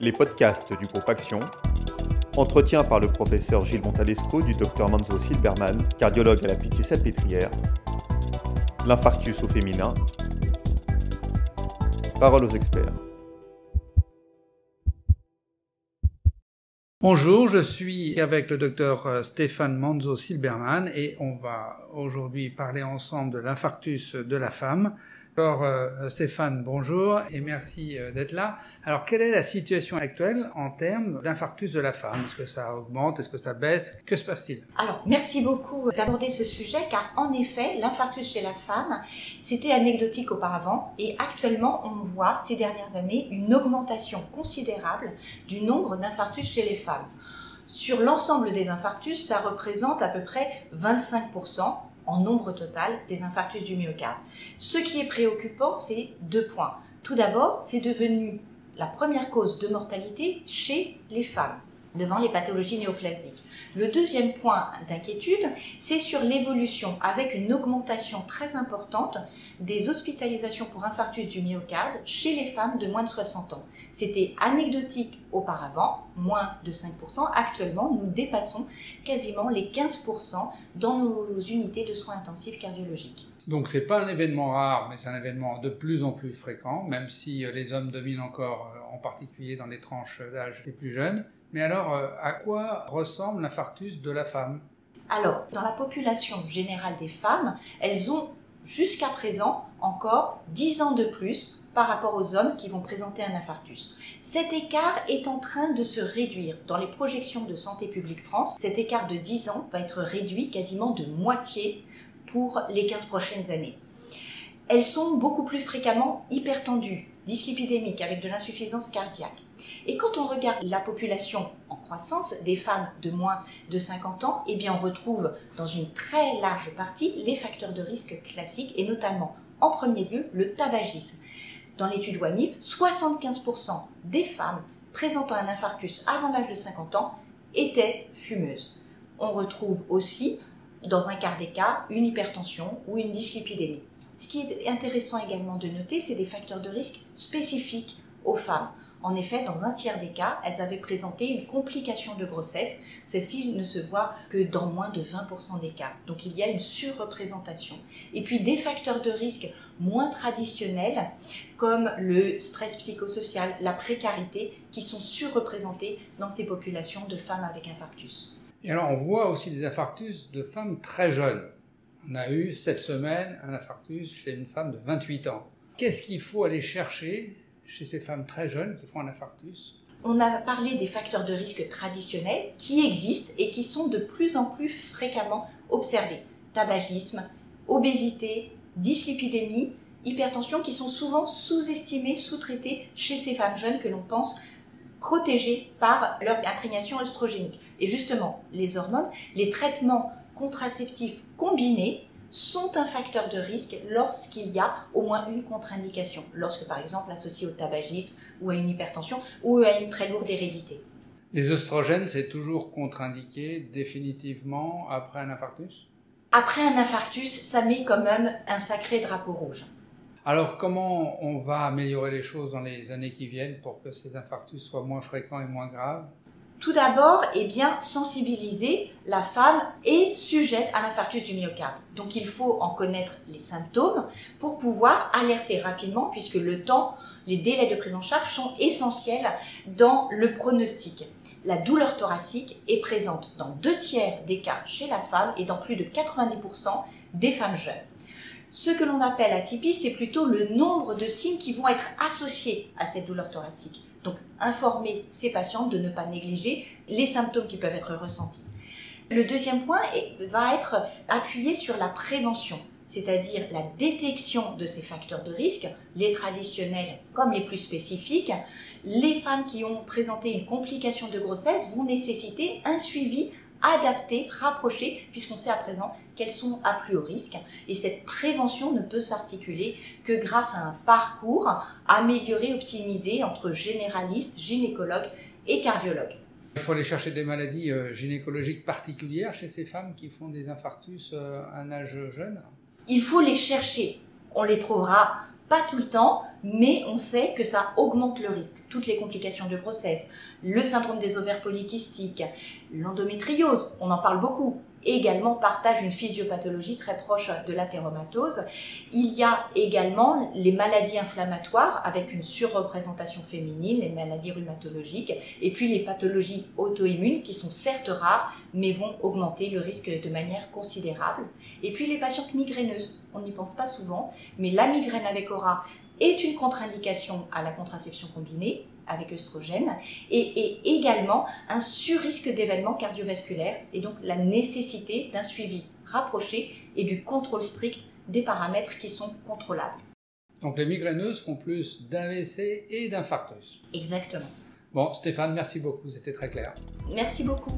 les podcasts du groupe Action, entretien par le professeur Gilles Montalesco du docteur Manzo Silberman, cardiologue à la Pitié-Salpêtrière, l'infarctus au féminin, parole aux experts. Bonjour, je suis avec le docteur euh, Stéphane Manzo Silberman et on va aujourd'hui parler ensemble de l'infarctus de la femme. Alors euh, Stéphane, bonjour et merci euh, d'être là. Alors quelle est la situation actuelle en termes d'infarctus de la femme? Est-ce que ça augmente? Est-ce que ça baisse? Que se passe-t-il? Alors merci beaucoup d'aborder ce sujet car en effet l'infarctus chez la femme c'était anecdotique auparavant et actuellement on voit ces dernières années une augmentation considérable du nombre d'infarctus chez les femmes. Sur l'ensemble des infarctus, ça représente à peu près 25% en nombre total des infarctus du myocarde. Ce qui est préoccupant, c'est deux points. Tout d'abord, c'est devenu la première cause de mortalité chez les femmes devant les pathologies néoplasiques. Le deuxième point d'inquiétude, c'est sur l'évolution avec une augmentation très importante des hospitalisations pour infarctus du myocarde chez les femmes de moins de 60 ans. C'était anecdotique auparavant, moins de 5%. Actuellement, nous dépassons quasiment les 15% dans nos unités de soins intensifs cardiologiques. Donc c'est pas un événement rare, mais c'est un événement de plus en plus fréquent, même si euh, les hommes dominent encore, euh, en particulier dans les tranches d'âge les plus jeunes. Mais alors, euh, à quoi ressemble l'infarctus de la femme? Alors, dans la population générale des femmes, elles ont jusqu'à présent encore 10 ans de plus par rapport aux hommes qui vont présenter un infarctus. Cet écart est en train de se réduire. Dans les projections de Santé publique France, cet écart de 10 ans va être réduit quasiment de moitié pour les 15 prochaines années. Elles sont beaucoup plus fréquemment hypertendues, dyslipidémiques avec de l'insuffisance cardiaque. Et quand on regarde la population en croissance des femmes de moins de 50 ans, eh bien on retrouve dans une très large partie les facteurs de risque classiques et notamment en premier lieu le tabagisme. Dans l'étude WAMIP, 75% des femmes présentant un infarctus avant l'âge de 50 ans étaient fumeuses. On retrouve aussi, dans un quart des cas, une hypertension ou une dyslipidémie. Ce qui est intéressant également de noter, c'est des facteurs de risque spécifiques aux femmes. En effet, dans un tiers des cas, elles avaient présenté une complication de grossesse. Celle-ci ne se voit que dans moins de 20% des cas. Donc il y a une surreprésentation. Et puis des facteurs de risque moins traditionnels, comme le stress psychosocial, la précarité, qui sont surreprésentés dans ces populations de femmes avec infarctus. Et alors on voit aussi des infarctus de femmes très jeunes. On a eu cette semaine un infarctus chez une femme de 28 ans. Qu'est-ce qu'il faut aller chercher chez ces femmes très jeunes qui font un infarctus? On a parlé des facteurs de risque traditionnels qui existent et qui sont de plus en plus fréquemment observés. Tabagisme, obésité, dyslipidémie, hypertension qui sont souvent sous-estimés, sous-traités chez ces femmes jeunes que l'on pense protégées par leur imprégnation œstrogénique. Et justement, les hormones, les traitements contraceptifs combinés sont un facteur de risque lorsqu'il y a au moins une contre-indication, lorsque par exemple associé au tabagisme ou à une hypertension ou à une très lourde hérédité. Les oestrogènes, c'est toujours contre-indiqué définitivement après un infarctus? Après un infarctus, ça met quand même un sacré drapeau rouge. Alors comment on va améliorer les choses dans les années qui viennent pour que ces infarctus soient moins fréquents et moins graves? Tout d'abord, eh bien, sensibiliser la femme est sujette à l'infarctus du myocarde. Donc, il faut en connaître les symptômes pour pouvoir alerter rapidement, puisque le temps, les délais de prise en charge sont essentiels dans le pronostic. La douleur thoracique est présente dans deux tiers des cas chez la femme et dans plus de 90% des femmes jeunes. Ce que l'on appelle atypie, c'est plutôt le nombre de signes qui vont être associés à cette douleur thoracique. Donc, informer ces patients de ne pas négliger les symptômes qui peuvent être ressentis. Le deuxième point va être appuyé sur la prévention, c'est-à-dire la détection de ces facteurs de risque, les traditionnels comme les plus spécifiques. Les femmes qui ont présenté une complication de grossesse vont nécessiter un suivi adapter, rapprocher, puisqu'on sait à présent qu'elles sont à plus haut risque. Et cette prévention ne peut s'articuler que grâce à un parcours amélioré, optimisé entre généralistes, gynécologues et cardiologues. Il faut aller chercher des maladies euh, gynécologiques particulières chez ces femmes qui font des infarctus euh, à un âge jeune Il faut les chercher. On les trouvera Pas tout le temps, mais on sait que ça augmente le risque. Toutes les complications de grossesse, le syndrome des ovaires polykystiques, l'endométriose, on en parle beaucoup, également partagent une physiopathologie très proche de la théromatose. Il y a également les maladies inflammatoires avec une surreprésentation féminine, les maladies rhumatologiques, et puis les pathologies auto-immunes qui sont certes rares, mais vont augmenter le risque de manière considérable. Et puis les patientes migraineuses, on n'y pense pas souvent, mais la migraine avec aura est une contre-indication à la contraception combinée avec œstrogène et, également un surrisque d'événements cardiovasculaires et donc la nécessité d'un suivi rapproché et du contrôle strict des paramètres qui sont contrôlables. Donc les migraineuses font plus d'AVC et d'infarctus. Exactement. Bon, Stéphane, merci beaucoup, c'était très clair. Merci beaucoup.